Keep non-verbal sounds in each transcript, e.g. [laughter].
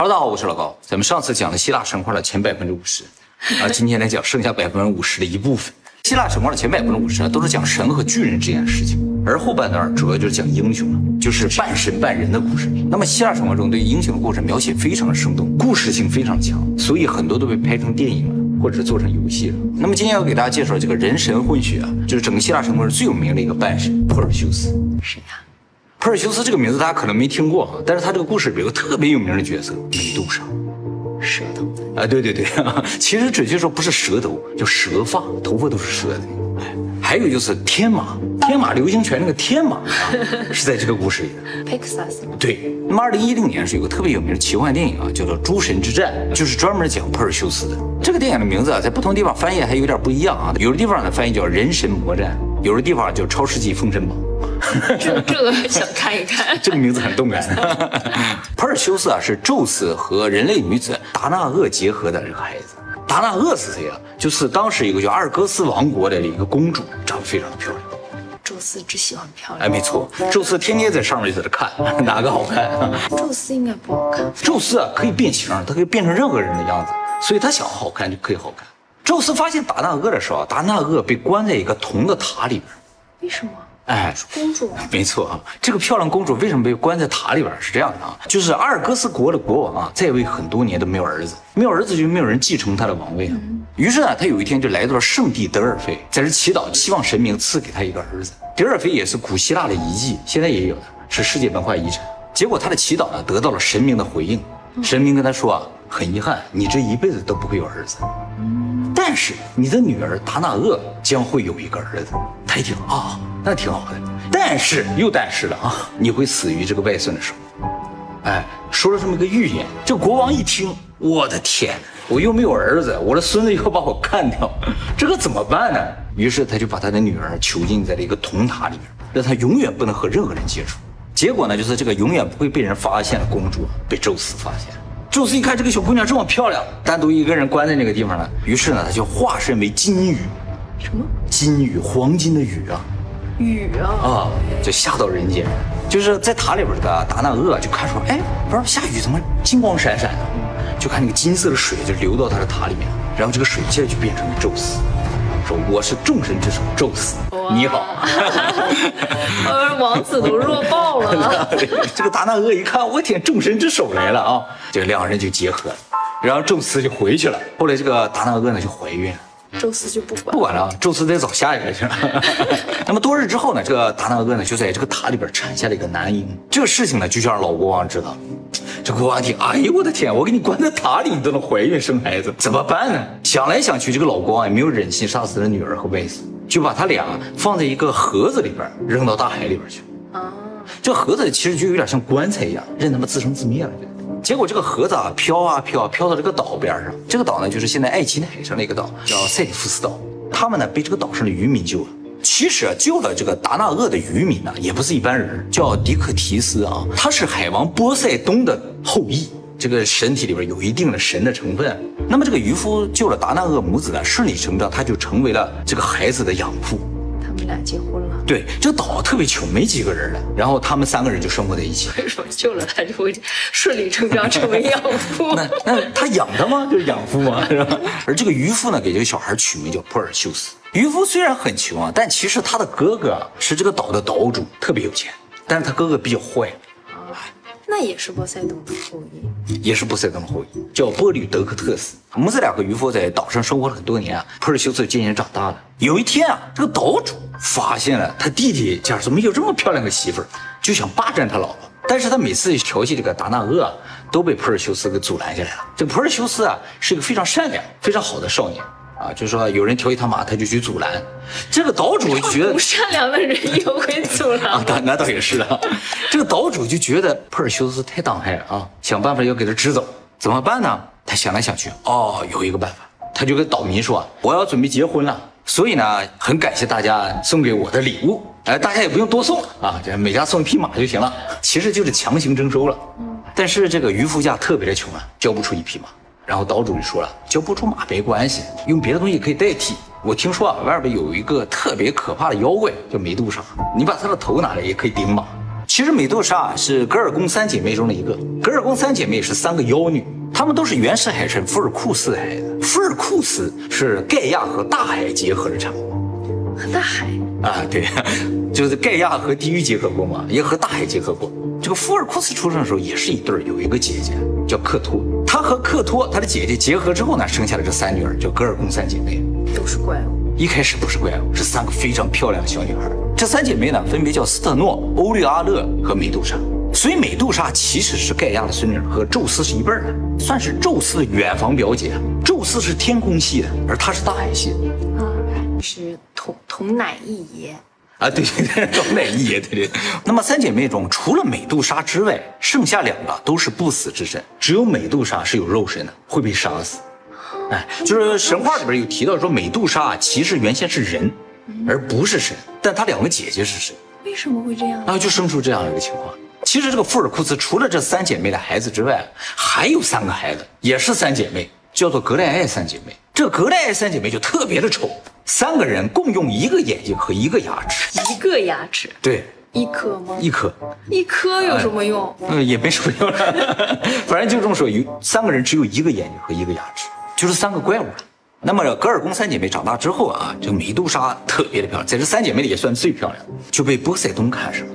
Hello，大家好，我是老高。咱们上次讲了希腊神话的前百分之五十，啊，今天来讲剩下百分之五十的一部分。希腊神话的前百分之五十呢，都是讲神和巨人这件事情，而后半段主要就是讲英雄了，就是半神半人的故事。那么希腊神话中对英雄的故事描写非常的生动，故事性非常强，所以很多都被拍成电影了，或者做成游戏了。那么今天要给大家介绍这个人神混血啊，就是整个希腊神话中最有名的一个半神珀尔修斯。谁呀？珀尔修斯这个名字大家可能没听过啊，但是他这个故事里有个特别有名的角色美杜莎。舌头。啊，对对对，[laughs] 其实准确说不是舌头，叫蛇发，头发都是蛇的。哎，还有就是天马，天马流星拳那个天马啊，[laughs] 是在这个故事里的。Pixas？对，那么二零一零年是有个特别有名的奇幻电影啊，叫做《诸神之战》，就是专门讲珀尔修斯的。这个电影的名字啊，在不同地方翻译还有点不一样啊，有的地方呢翻译叫《人神魔战》，有的地方叫《超世纪封神榜》。这这个想看一看。[laughs] 这个名字很动感。[laughs] 普尔修斯啊，是宙斯和人类女子达纳厄结合的这个孩子。达纳厄是谁啊？就是当时一个叫阿尔戈斯王国的一个公主，长得非常的漂亮。宙斯只喜欢漂亮哎，亮。没错，宙斯天天在上面就在这看 [laughs] 哪个好看。宙斯应该不好看。宙斯啊，可以变形，他可以变成任何人的样子，所以他想好看就可以好看。宙斯发现达纳厄的时候啊，达纳厄被关在一个铜的塔里边。为什么？哎，公主。没错啊，这个漂亮公主为什么被关在塔里边？是这样的啊，就是阿尔戈斯国的国王啊，在位很多年都没有儿子，没有儿子就没有人继承他的王位啊。于是呢，他有一天就来到了圣地德尔菲，在这祈祷，希望神明赐给他一个儿子。德尔菲也是古希腊的遗迹，现在也有的，是世界文化遗产。结果他的祈祷呢，得到了神明的回应，神明跟他说啊，很遗憾，你这一辈子都不会有儿子。但是你的女儿达纳厄将会有一个儿子。他一听啊，那挺好的。但是又但是了啊，你会死于这个外孙的手。哎，说了这么个预言。这国王一听，我的天，我又没有儿子，我的孙子又把我干掉，这个怎么办呢？于是他就把他的女儿囚禁在了一个铜塔里面，让她永远不能和任何人接触。结果呢，就是这个永远不会被人发现的公主被宙斯发现了。宙斯一看这个小姑娘这么漂亮，单独一个人关在那个地方了，于是呢，他就化身为金鱼，什么？金鱼，黄金的鱼啊雨啊！啊，就下到人间，就是在塔里边这个达那厄就看说，哎，不是下雨怎么金光闪闪的？就看那个金色的水就流到他的塔里面，然后这个水接着就变成了宙斯，说我是众神之首宙斯，你好。[laughs] 呃，王子都弱爆了。[laughs] 这个达纳厄一看，我天，众神之首来了啊！这两个人就结合了，然后宙斯就回去了。后来这个达纳厄呢就怀孕了。宙斯就不管不。管了，宙斯得找下一个去了。[laughs] 那么多日之后呢，这个达纳厄呢就在这个塔里边产下了一个男婴。这个事情呢，就想让老国王知道。这国王一听，哎呦我的天，我给你关在塔里，你都能怀孕生孩子，怎么办呢？想来想去，这个老国王也没有忍心杀死他的女儿和外孙，就把他俩放在一个盒子里边，扔到大海里边去。啊，这盒子其实就有点像棺材一样，任他们自生自灭了。结果这个盒子啊飘啊飘飘到这个岛边上，这个岛呢就是现在爱琴海上的一个岛，叫塞里夫斯岛。他们呢被这个岛上的渔民救了。其实啊，救了这个达纳厄的渔民呢，也不是一般人，叫迪克提斯啊，他是海王波塞冬的后裔。这个身体里边有一定的神的成分。那么这个渔夫救了达纳厄母子呢，顺理成章，他就成为了这个孩子的养父。他们俩结婚了。对，这个岛特别穷，没几个人了，然后他们三个人就生活在一起。为什么救了他就会顺理成章成为养父？[laughs] 那那他养他吗？就是养父吗？是吧？而这个渔夫呢，给这个小孩取名叫珀尔修斯。渔夫虽然很穷啊，但其实他的哥哥啊是这个岛的岛主，特别有钱，但是他哥哥比较坏，那也是波塞冬的后裔。也是波塞冬的后裔，叫波吕德克特斯。母子两个渔夫在岛上生活了很多年啊，普尔修斯渐渐长大了。有一天啊，这个岛主发现了他弟弟家怎么有这么漂亮的媳妇儿，就想霸占他老婆。但是他每次调戏这个达纳厄啊，都被普尔修斯给阻拦下来了。这普尔修斯啊，是一个非常善良、非常好的少年啊，就是说有人调戏他马，他就去阻拦。这个岛主觉得 [laughs] 不善良的人也会阻拦 [laughs] 啊拦，。那那倒也是啊。这个岛主就觉得珀尔修斯太当害了啊，想办法要给他支走。怎么办呢？他想来想去，哦，有一个办法，他就跟岛民说：“我要准备结婚了，所以呢，很感谢大家送给我的礼物。哎，大家也不用多送啊，这每家送一匹马就行了。其实就是强行征收了。但是这个渔夫家特别的穷啊，交不出一匹马。然后岛主就说了，交不出马没关系，用别的东西可以代替。我听说啊，外边有一个特别可怕的妖怪叫美杜莎，你把她的头拿来也可以顶马。其实美杜莎是格尔宫三姐妹中的一个。格尔宫三姐妹是三个妖女，她们都是原始海神福尔库斯的孩子。福尔库斯是盖亚和大海结合的产物。和大海啊，对，[laughs] 就是盖亚和地狱结合过嘛，也和大海结合过。这个福尔库斯出生的时候也是一对儿，有一个姐姐叫克托，他和克托他的姐姐结合之后呢，生下了这三女儿，叫格尔贡三姐妹。都是怪物。一开始不是怪物，是三个非常漂亮的小女孩。这三姐妹呢，分别叫斯特诺、欧律阿勒和美杜莎。所以美杜莎其实是盖亚的孙女，和宙斯是一辈儿的，算是宙斯的远房表姐。宙斯是天空系的，而她是大海系的。啊，是同同奶一爷。啊，对 [laughs] 对对，同奶一爷，对对。那么三姐妹中，除了美杜莎之外，剩下两个都是不死之身，只有美杜莎是有肉身的，会被杀死。哎，就是神话里边有提到说，美杜莎其实原先是人，而不是神，但她两个姐姐是神。为什么会这样？啊，就生出这样一个情况。其实这个福尔库斯除了这三姐妹的孩子之外，还有三个孩子，也是三姐妹，叫做格莱艾三姐妹。这格莱艾三姐妹就特别的丑，三个人共用一个眼睛和一个牙齿，一个牙齿，对，一颗吗？一颗，一颗有什么用？嗯，也没什么用了，[laughs] 反正就这么说，有三个人只有一个眼睛和一个牙齿。就是三个怪物了。那么格尔宫三姐妹长大之后啊，这个美杜莎特别的漂亮，在这三姐妹里也算最漂亮，就被波塞冬看上了。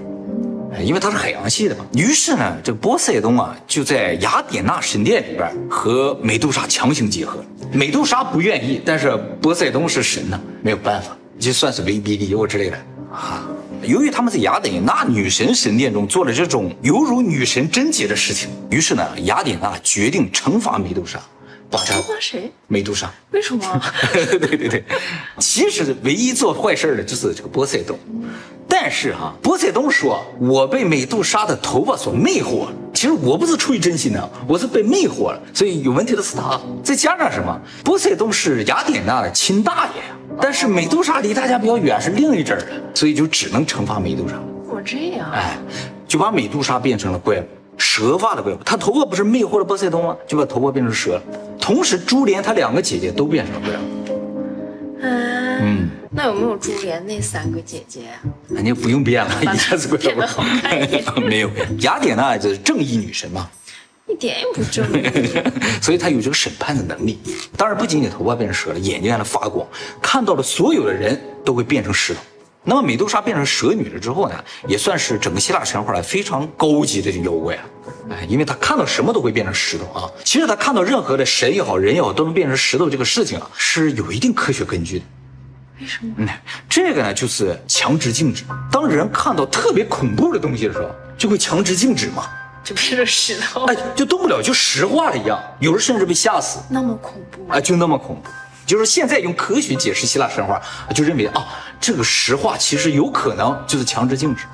哎，因为它是海洋系的嘛。于是呢，这个波塞冬啊，就在雅典娜神殿里边和美杜莎强行结合。美杜莎不愿意，但是波塞冬是神呐，没有办法，就算是威逼利诱之类的啊。由于他们在雅典娜女神神殿中做了这种犹如女神贞洁的事情，于是呢，雅典娜决定惩罚美杜莎。惩罚谁？美杜莎？为什么？[laughs] 对对对，其实唯一做坏事的就是这个波塞冬。但是哈，波塞冬说：“我被美杜莎的头发所魅惑了。其实我不是出于真心的，我是被魅惑了。所以有问题的是他。再加上什么？波塞冬是雅典娜的亲大爷呀。但是美杜莎离大家比较远，是另一阵儿的，所以就只能惩罚美杜莎。我这样，哎，就把美杜莎变成了怪物。”蛇发的怪物，他头发不是魅惑了波塞冬吗？就把头发变成蛇了。同时，珠帘她两个姐姐都变成了怪物。嗯，那有没有珠帘那三个姐姐呀？那就不用变了，[laughs] 一下子变得好看一点。[laughs] 没有，雅典娜就是正义女神嘛，一点也不正义，[laughs] 所以她有这个审判的能力。当然，不仅仅头发变成蛇了，眼睛还能发光，看到了所有的人都会变成石头。那么美杜莎变成蛇女了之后呢，也算是整个希腊神话里非常高级的妖怪啊！哎，因为她看到什么都会变成石头啊。其实她看到任何的神也好，人也好，都能变成石头这个事情啊，是有一定科学根据的。为什么？嗯，这个呢，就是强直静止。当人看到特别恐怖的东西的时候，就会强直静止嘛，就变成石头，哎，就动不了，就石化了一样。有人甚至被吓死，那么恐怖啊，就那么恐怖。就是现在用科学解释希腊神话，就认为啊，这个石化其实有可能就是强制静止，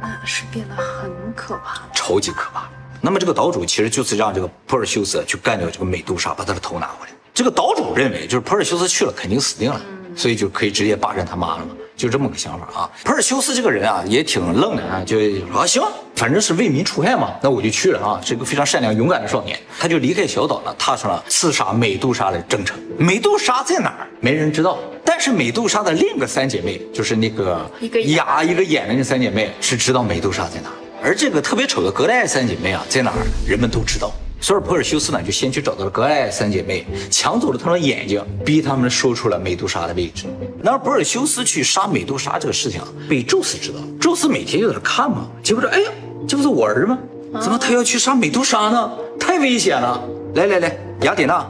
那是变得很可怕，超级可怕。那么这个岛主其实就是让这个珀尔修斯去干掉这个美杜莎，把他的头拿回来。这个岛主认为，就是珀尔修斯去了肯定死定了，所以就可以直接霸占他妈了嘛。就这么个想法啊，普尔修斯这个人啊也挺愣的啊，就说啊行，反正是为民除害嘛，那我就去了啊，是一个非常善良勇敢的少年，他就离开小岛了，踏上了刺杀美杜莎的征程。美杜莎在哪儿？没人知道，但是美杜莎的另一个三姐妹，就是那个一个牙一个眼的那三姐妹，是知道美杜莎在哪儿，而这个特别丑的格莱三姐妹啊在哪儿，人们都知道。所以珀尔修斯呢，就先去找到了格莱三姐妹，抢走了她们的眼睛，逼他们说出了美杜莎的位置。然而，珀尔修斯去杀美杜莎这个事情，被宙斯知道。宙斯每天就在那看嘛，结果说：“哎呀，这不是我儿吗？怎么他要去杀美杜莎呢？太危险了！来来来，雅典娜，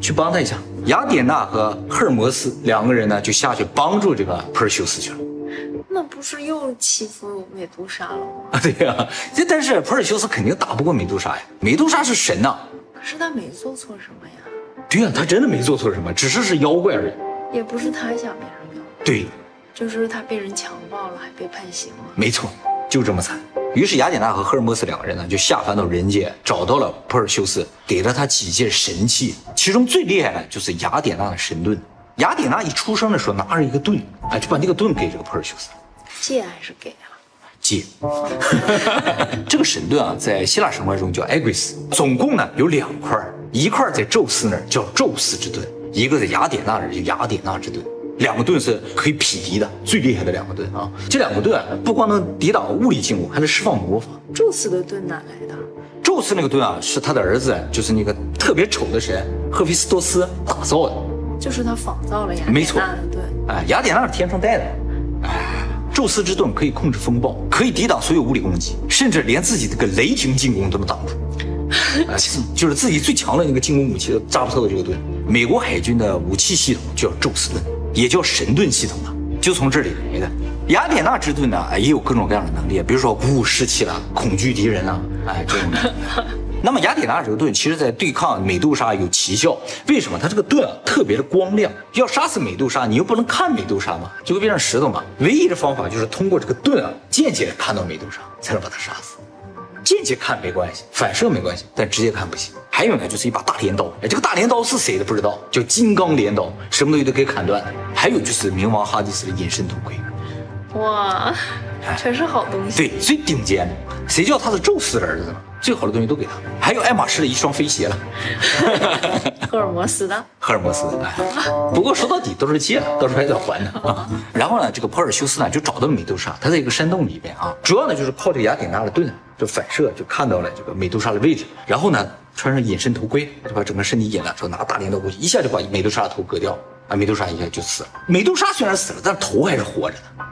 去帮他一下。”雅典娜和赫尔墨斯两个人呢，就下去帮助这个珀尔修斯去了。那不是又欺负美杜莎了吗？啊，[laughs] 对呀，这但是普尔修斯肯定打不过美杜莎呀，美杜莎是神呐。可是他没做错什么呀。对呀，他真的没做错什么，只是是妖怪而已。也不是他想变成妖怪。对，就是他被人强暴了，还被判刑了。没错，就这么惨。于是雅典娜和赫尔墨斯两个人呢，就下凡到人间，找到了普尔修斯，给了他几件神器，其中最厉害的就是雅典娜的神盾。雅典娜一出生的时候拿着一个盾，哎，就把那个盾给这个普尔修斯。借还是给啊？借。[laughs] 这个神盾啊，在希腊神话中叫艾圭斯，总共呢有两块，一块在宙斯那儿叫宙斯之盾，一个在雅典娜那儿叫雅典娜之盾。两个盾是可以匹敌的，最厉害的两个盾啊！这两个盾啊不光能抵挡物理进攻，还能释放魔法。宙斯的盾哪来的？宙斯那个盾啊，是他的儿子，就是那个特别丑的神赫菲斯托斯打造的。就是他仿造了雅典娜的盾。哎，雅典娜是天上带的。哎，宙斯之盾可以控制风暴，可以抵挡所有物理攻击，甚至连自己这个雷霆进攻都能挡住。[laughs] 啊，就是自己最强的那个进攻武器都扎不透的这个盾。美国海军的武器系统叫宙斯盾，也叫神盾系统啊，就从这里来的。雅典娜之盾呢，哎也有各种各样的能力，比如说鼓舞士气啦，恐惧敌人了，哎这种能力。[laughs] 那么雅典娜这个盾，其实在对抗美杜莎有奇效。为什么？它这个盾啊特别的光亮。要杀死美杜莎，你又不能看美杜莎嘛，就会变成石头嘛。唯一的方法就是通过这个盾啊，间接的看到美杜莎，才能把她杀死。间接看没关系，反射没关系，但直接看不行。还有呢，就是一把大镰刀。哎，这个大镰刀是谁的不知道，叫金刚镰刀，什么东西都可以砍断。还有就是冥王哈迪斯的隐身头盔，哇，全是好东西。对，最顶尖的。谁叫他是宙斯的儿子呢？最好的东西都给他。还有爱马仕的一双飞鞋了，[laughs] 赫尔墨斯的。[laughs] 赫尔墨斯的。哎，不过说到底都是借的，到时候还得还的啊。[laughs] 然后呢，这个珀尔修斯呢就找到了美杜莎，他在一个山洞里边啊，主要呢就是靠这个雅典娜的盾就反射就看到了这个美杜莎的位置，然后呢穿上隐身头盔，就把整个身体隐了，之后拿大镰刀过去，一下就把美杜莎的头割掉，啊，美杜莎一下就死了。美杜莎虽然死了，但是头还是活着的。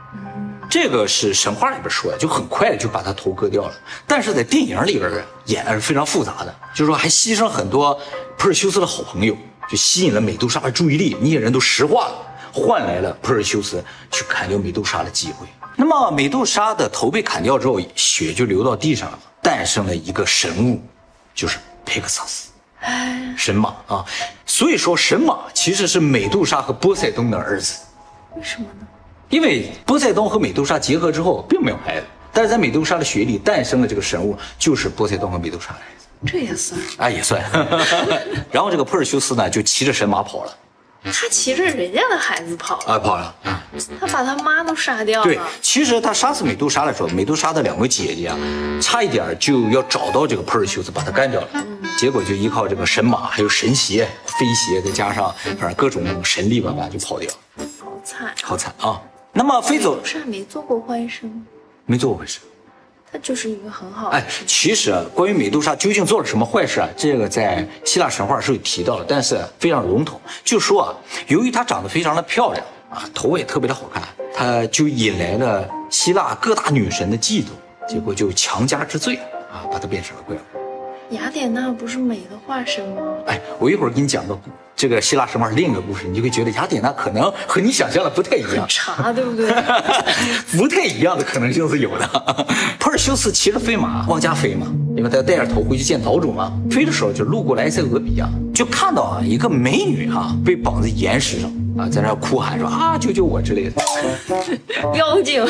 这个是神话里边说的，就很快就把他头割掉了。但是在电影里边演的是非常复杂的，就是说还牺牲很多普尔修斯的好朋友，就吸引了美杜莎的注意力，那些人都石化了，换来了普尔修斯去砍掉美杜莎的机会。那么美杜莎的头被砍掉之后，血就流到地上了，诞生了一个神物，就是佩克萨斯。神马啊，所以说神马其实是美杜莎和波塞冬的儿子。为什么呢？因为波塞冬和美杜莎结合之后并没有孩子，但是在美杜莎的血里诞生了这个神物，就是波塞冬和美杜莎的孩子，这也算。啊也算。[laughs] 然后这个珀尔修斯呢就骑着神马跑了，他骑着人家的孩子跑了，啊跑了。他把他妈都杀掉了对。，其实他杀死美杜莎的时候，美杜莎的两个姐姐啊，差一点就要找到这个珀尔修斯把他干掉了，结果就依靠这个神马还有神鞋、飞鞋，再加上反正各种神力吧吧就跑掉了，好惨。好惨啊。那么飞走美杜莎没做过坏事吗？没做过坏事。他就是一个很好的哎。，其实啊，关于美杜莎究竟做了什么坏事啊，这个在希腊神话是有提到的，但是非常笼统。就说啊，由于她长得非常的漂亮啊，头发也特别的好看，她就引来了希腊各大女神的嫉妒，结果就强加之罪啊，把她变成了怪物。雅典娜不是美的化身吗？哎，我一会儿给你讲个这个希腊神话另一个故事，你就会觉得雅典娜可能和你想象的不太一样。茶对不对？[laughs] 不太一样的可能性是有的。[laughs] 珀尔修斯骑着飞马往家飞嘛，因为他要带着头回去见岛主嘛。飞的时候就路过了埃塞俄比亚，就看到啊一个美女哈、被绑在岩石上啊，在那哭喊说啊救救我之类的，[laughs] 妖精，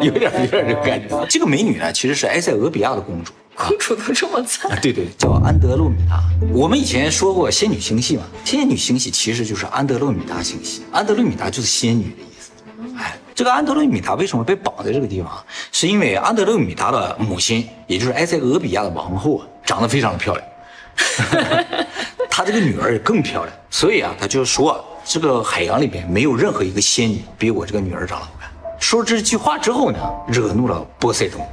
有点有点这个感觉。这个美女呢其实是埃塞俄比亚的公主。公主都这么惨啊，，对对，叫安德洛米达。我们以前说过仙女星系嘛，仙女星系其实就是安德洛米达星系，安德洛米达就是仙女的意思。哎，这个安德洛米达为什么被绑在这个地方？是因为安德洛米达的母亲，也就是埃塞俄比亚的王后啊，长得非常的漂亮，[laughs] [laughs] 她这个女儿也更漂亮，所以啊，她就说啊这个海洋里边没有任何一个仙女比我这个女儿长得好看。说这句话之后呢，惹怒了波塞冬。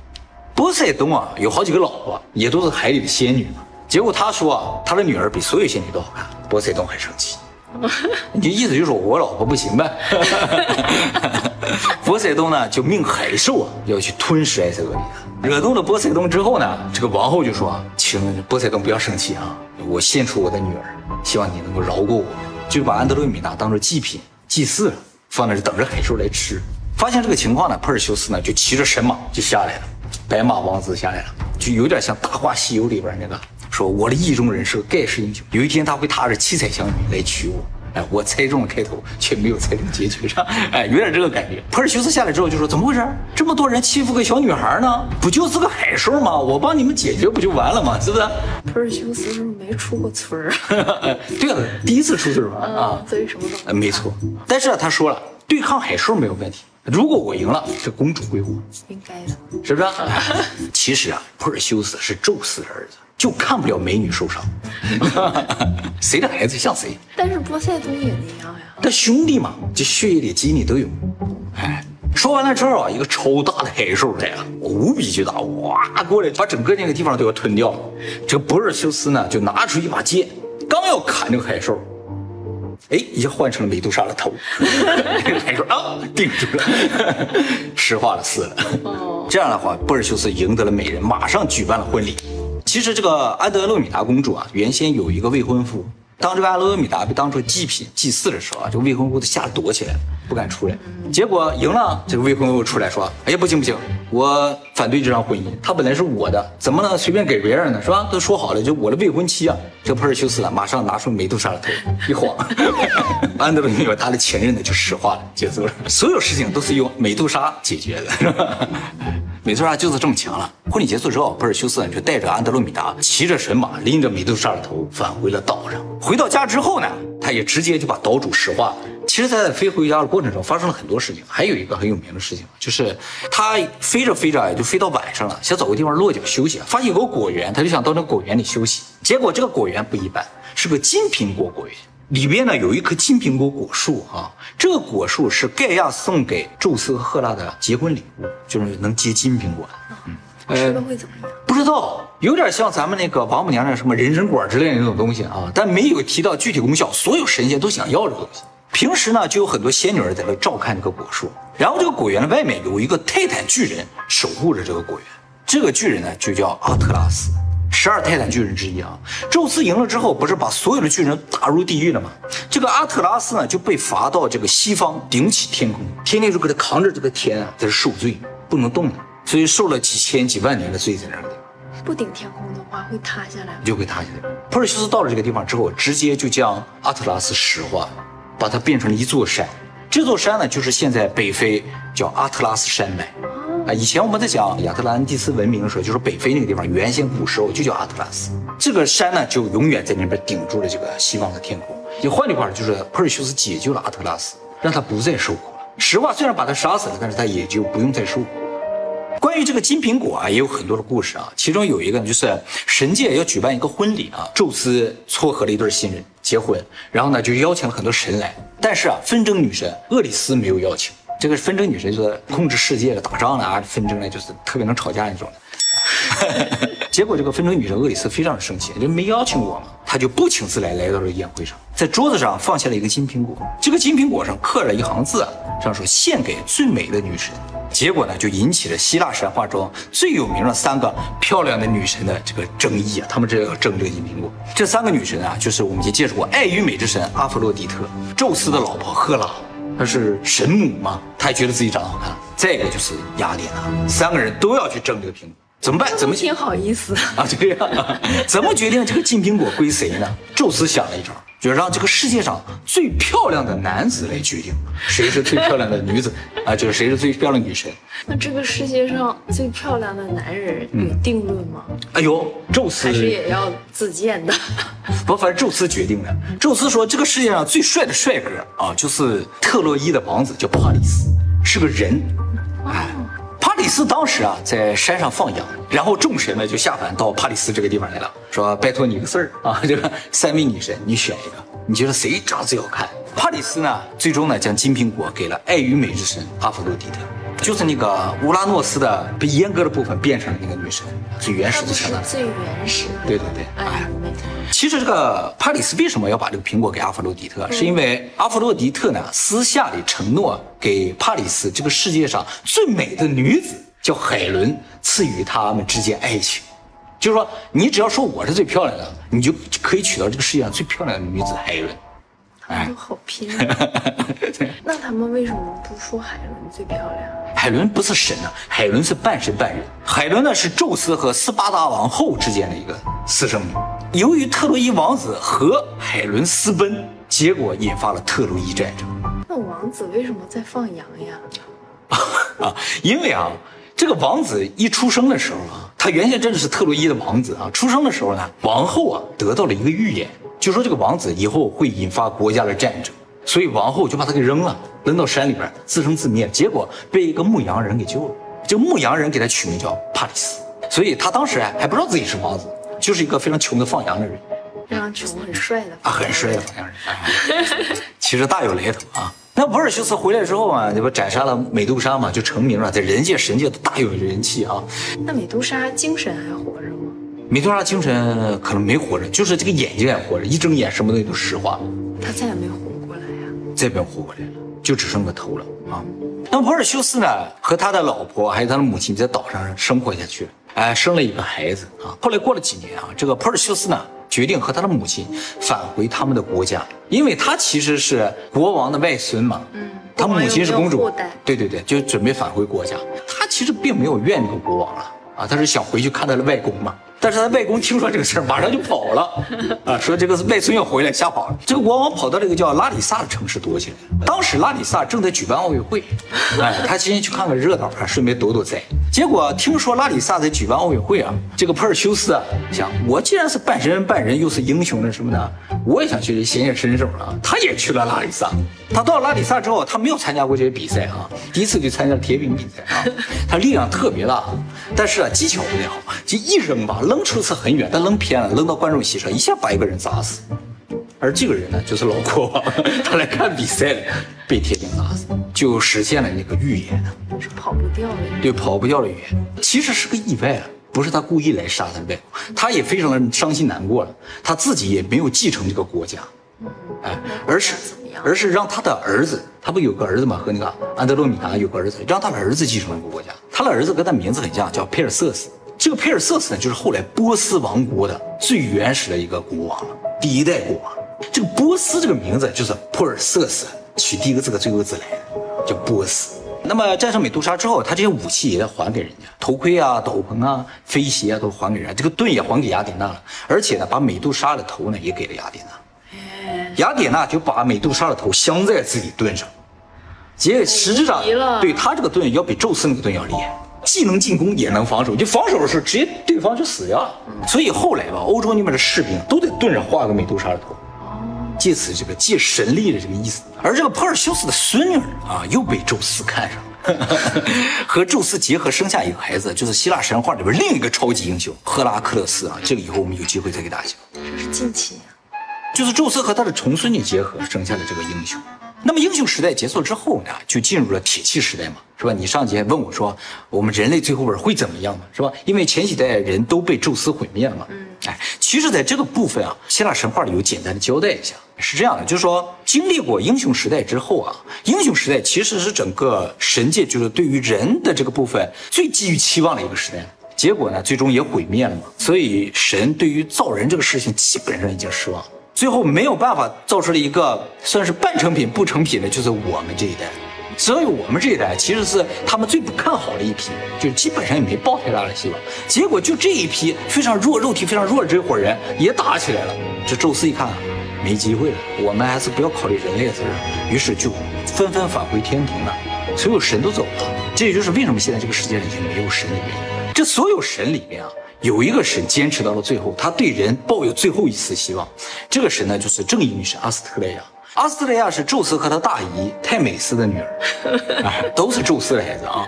波塞冬啊，有好几个老婆，也都是海里的仙女嘛。结果他说啊，他的女儿比所有仙女都好看。波塞冬很生气，你意思就是我老婆不行呗？波塞冬呢就命海兽啊要去吞噬埃塞俄比亚，惹怒了波塞冬之后呢，这个王后就说，请波塞冬不要生气啊，我献出我的女儿，希望你能够饶过我，就把安德罗米娜当做祭品祭祀了，放那儿等着海兽来吃。发现这个情况呢，珀尔修斯呢就骑着神马就下来了，白马王子下来了，就有点像《大话西游》里边那个说我的意中人是个盖世英雄，有一天他会踏着七彩祥云来娶我。哎，我猜中了开头，却没有猜中结局上，哎，有点这个感觉。普尔修斯下来之后就说：“怎么回事？这么多人欺负个小女孩呢？不就是个海兽吗？我帮你们解决不就完了吗？是不是？”普尔修斯是不是没出过村儿？[laughs] 对啊，第一次出村玩？啊啊，，所以什么都呃，没错。但是啊他说了，对抗海兽没有问题。如果我赢了，这公主归我，应该的。是不是？[laughs] 其实啊，珀尔修斯是宙斯的儿子，就看不了美女受伤，[laughs] 谁的孩子像谁。但是波塞冬也那样呀。但兄弟嘛，这血液里基因里都有。哎，说完了之后啊，一个超大的海兽来了，无比巨大，哇过来把整个那个地方都要吞掉。这个博尔修斯呢，就拿出一把剑，刚要砍这个海兽，哎，一下换成了美杜莎的头，[laughs] 他说啊定住了，石化了死了。哦，[laughs] 这样的话，波尔修斯赢得了美人，马上举办了婚礼。其实这个安德洛米达公主啊，原先有一个未婚夫。当这个阿罗米达被当成祭品祭祀的时候啊，这个未婚夫都吓得躲起来了，不敢出来。结果赢了，这个未婚夫出来说：“哎呀，不行不行，我反对这场婚姻。他本来是我的，怎么能随便给别人呢？是吧？都说好了，就我的未婚妻啊。”这个珀尔修斯啊，马上拿出美杜莎的头一晃，[laughs] 安德米达他的前任呢就石化了，结束了。所有事情都是用美杜莎解决的，是吧？美杜莎就是这么强了。婚礼结束之后，珀尔修斯呢就带着安德罗米达，骑着神马，拎着美杜莎的头返回了岛上。回到家之后呢，他也直接就把岛主石化了。其实他，在飞回家的过程中，发生了很多事情。还有一个很有名的事情，就是他飞着飞着就飞到晚上了，想找个地方落脚休息，发现有个果园，他就想到那果园里休息。结果这个果园不一般，是个金苹果果园。里边呢有一棵金苹果果树啊，这个果树是盖亚送给宙斯和赫拉的结婚礼物，就是能结金苹果。嗯，吃了会怎么样？不知道，有点像咱们那个王母娘娘什么人参果之类的那种东西啊，但没有提到具体功效。所有神仙都想要这个东西。平时呢就有很多仙女儿在那照看这个果树，然后这个果园的外面有一个泰坦巨人守护着这个果园，这个巨人呢就叫阿特拉斯。十二泰坦巨人之一啊，宙斯赢了之后，不是把所有的巨人打入地狱了吗？这个阿特拉斯呢，就被罚到这个西方顶起天空，天天就给他扛着这个天啊，在这受罪，不能动的，所以受了几千几万年的罪在那里。不顶天空的话，会塌下来，就会塌下来。珀尔修斯到了这个地方之后，直接就将阿特拉斯石化，把它变成了一座山。这座山呢，就是现在北非叫阿特拉斯山脉。啊，以前我们在讲亚特兰蒂斯文明的时候，就是北非那个地方，原先古时候就叫阿特拉斯。这个山呢，就永远在那边顶住了这个西方的天空。也换句话说，就是珀尔修斯解救了阿特拉斯，让他不再受苦了。实话虽然把他杀死了，但是他也就不用再受苦。关于这个金苹果啊，也有很多的故事啊。其中有一个呢，就是神界要举办一个婚礼啊，宙斯撮合了一对新人结婚，然后呢就邀请了很多神来，但是啊，纷争女神厄里斯没有邀请。这个纷争女神就是控制世界的、打仗的啊，纷争呢就是特别能吵架那种的。[laughs] 结果这个纷争女神厄里斯非常的生气，就没邀请我嘛，她就不请自来来到了宴会上，在桌子上放下了一个金苹果，这个金苹果上刻着一行字，上说献给最美的女神。结果呢就引起了希腊神话中最有名的三个漂亮的女神的这个争议啊，他们这要争这个金苹果。这三个女神啊，就是我们已经介绍过爱与美之神阿弗洛狄特，宙斯的老婆赫拉。她是神母嘛，她也觉得自己长得好看。再一个就是雅典娜，三个人都要去争这个苹果，怎么办？怎么挺好意思啊？对呀，怎么决定这个金苹果归谁呢？宙斯想了一招。就让这个世界上最漂亮的男子来决定 [laughs] 谁是最漂亮的女子啊，就是谁是最漂亮的女神。那这个世界上最漂亮的男人有定论吗？哎呦，宙斯还是也要自荐的。[laughs] 不，反正宙斯决定的。宙斯说，这个世界上最帅的帅哥啊，就是特洛伊的王子，叫帕里斯，是个人。里斯当时啊在山上放羊，然后众神呢就下凡到帕里斯这个地方来了，说拜托你个事儿啊，[laughs] 这个三位女神你选一个，你觉得谁长得最好看？帕里斯呢最终呢将金苹果给了爱与美之神阿佛洛狄特。就是那个乌拉诺斯的被阉割的部分变成了那个女神，最原始的神了。最原始。对对对，哎，其实这个帕里斯为什么要把这个苹果给阿佛洛狄特？是因为阿佛洛狄特呢私下里承诺给帕里斯这个世界上最美的女子叫海伦，赐予他们之间爱情。就是说，你只要说我是最漂亮的，你就可以娶到这个世界上最漂亮的女子海伦。哎，都 [laughs] 好拼。[laughs] 那他们为什么不说海伦最漂亮？海伦不是神啊，海伦是半神半人。海伦呢是宙斯和斯巴达王后之间的一个私生女。由于特洛伊王子和海伦私奔，结果引发了特洛伊战争。那王子为什么在放羊呀？[laughs] 啊，因为啊，这个王子一出生的时候啊，他原先真的是特洛伊的王子啊。出生的时候呢，王后啊得到了一个预言。就说这个王子以后会引发国家的战争，所以王后就把他给扔了，扔到山里边自生自灭。结果被一个牧羊人给救了，这个牧羊人给他取名叫帕里斯，所以他当时还不知道自己是王子，就是一个非常穷的放羊的人非常穷很帅的啊，很帅的放羊人，啊、其实大有来头啊。那珀尔修斯回来之后啊，这不斩杀了美杜莎嘛，就成名了，在人界、神界都大有人气啊。那美杜莎精神还活着吗？美杜莎精神可能没活着，就是这个眼睛还活着，一睁眼什么东西都石化了，他再也没活过来呀、再没有活过来了，就只剩个头了啊。那么珀尔修斯呢，和他的老婆还有他的母亲在岛上生活下去了，哎，生了一个孩子啊。后来过了几年啊，这个珀尔修斯呢，决定和他的母亲返回他们的国家，因为他其实是国王的外孙嘛。嗯，他母亲是公主对对对，就准备返回国家。他其实并没有怨那个国王了啊，啊他是想回去看他的外公嘛。但是他外公听说这个事儿，马上就跑了啊，说这个外孙要回来，吓跑了。这个国王跑到这个叫拉里萨的城市躲起来。当时拉里萨正在举办奥运会，哎，他今天去看看热闹啊，顺便躲躲灾。结果听说拉里萨在举办奥运会啊，这个珀尔修斯啊想，我既然是半神半人，又是英雄的什么的，我也想去显显身手啊。他也去了拉里萨。他到了拉里萨之后，他没有参加过这些比赛啊，第一次就参加了铁饼比赛啊。他力量特别大，但是啊技巧不太好，就一扔吧，扔出去很远，但扔偏了，扔到观众席上，一下把一个人砸死。而这个人呢，就是老国王，[laughs] 他来看比赛的，被铁钉砸死，就实现了那个预言。是跑不掉的。对，跑不掉的预言，其实是个意外啊，不是他故意来杀他的外公，他也非常的伤心难过了，他自己也没有继承这个国家，哎，而是而是让他的儿子，他不有个儿子嘛，和那个安德洛米达有个儿子，让他的儿子继承了这个国家，他的儿子跟他名字很像，叫佩尔瑟斯。这个佩尔瑟斯呢，就是后来波斯王国的最原始的一个国王，第一代国王。这个波斯这个名字就是普尔瑟斯取第一个字和最后一个字来的，叫波斯。那么战胜美杜莎之后，他这些武器也得还给人家，头盔啊、斗篷啊、飞鞋啊都还给人家，这个盾也还给雅典娜了，而且呢，把美杜莎的头呢也给了雅典娜。雅典娜就把美杜莎的头镶在自己盾上，结果实质上对他这个盾要比宙斯那个盾要厉害，既能进攻也能防守，就防守的时候直接对方就死掉了。所以后来吧，欧洲那边的士兵都在盾上画个美杜莎的头。借此这个借神力的这个意思。而这个珀尔修斯的孙女啊，又被宙斯看上了，[laughs] 和宙斯结合生下一个孩子，就是希腊神话里边另一个超级英雄赫拉克勒斯啊。这个以后我们有机会再给大家讲。这是近期啊。就是宙斯和他的重孙女结合生下的这个英雄。那么英雄时代结束之后呢，就进入了铁器时代嘛，是吧？你上节问我说，我们人类最后边会怎么样嘛，是吧？因为前几代人都被宙斯毁灭了嘛。嗯，哎，其实在这个部分啊，希腊神话里有简单的交代一下，是这样的，就是说经历过英雄时代之后啊，英雄时代其实是整个神界就是对于人的这个部分最寄予期望的一个时代。结果呢，最终也毁灭了嘛。所以神对于造人这个事情基本上已经失望了。最后没有办法造出了一个算是半成品不成品的，就是我们这一代。所以我们这一代其实是他们最不看好的一批，就基本上也没抱太大的希望。结果就这一批非常弱、肉体非常弱的这伙人也打起来了。这宙斯一看，没机会了，我们还是不要考虑人类的事儿，于是就纷纷返回天庭了。所有神都走了，这也就是为什么现在这个世界上已经没有神的原因。这所有神里面啊，有一个神坚持到了最后，他对人抱有最后一丝希望。这个神呢，就是正义女神阿斯特蕾亚。阿斯特蕾亚是宙斯和他大姨泰美斯的女儿，[laughs] 哎，都是宙斯的孩子啊。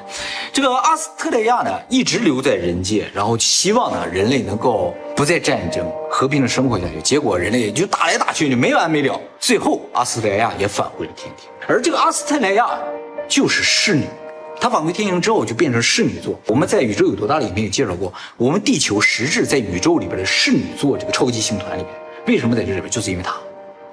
这个阿斯特蕾亚呢，一直留在人界，然后希望呢人类能够不再战争，和平的生活下去。结果人类就打来打去，就没完没了。最后阿斯特莱亚也返回了天庭，而这个阿斯特莱亚就是侍女。她返回天庭之后就变成侍女座。我们在《宇宙有多大》里面也介绍过，我们地球实质在宇宙里边的侍女座这个超级星团里面，为什么在这里边？就是因为她，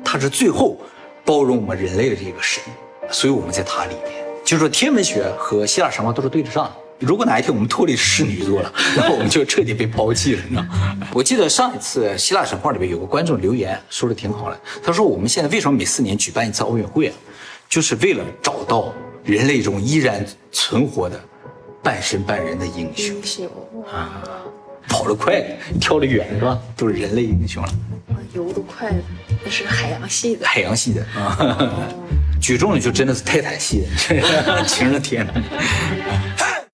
她是最后包容我们人类的这个神，所以我们在她里面。就是说，天文学和希腊神话都是对得上的。如果哪一天我们脱离侍女座了，[laughs] 那我们就彻底被抛弃了，你知道？我记得上一次希腊神话里面有个观众留言说的挺好的，他说我们现在为什么每四年举办一次奥运会啊？就是为了找到人类中依然存活的半神半人的英雄，英雄啊，跑得快，跳得远是吧？都是人类英雄了，哇游得快的，那是海洋系的。海洋系的啊，[laughs] 举重的就真的是泰坦系的，[laughs] 晴了天了。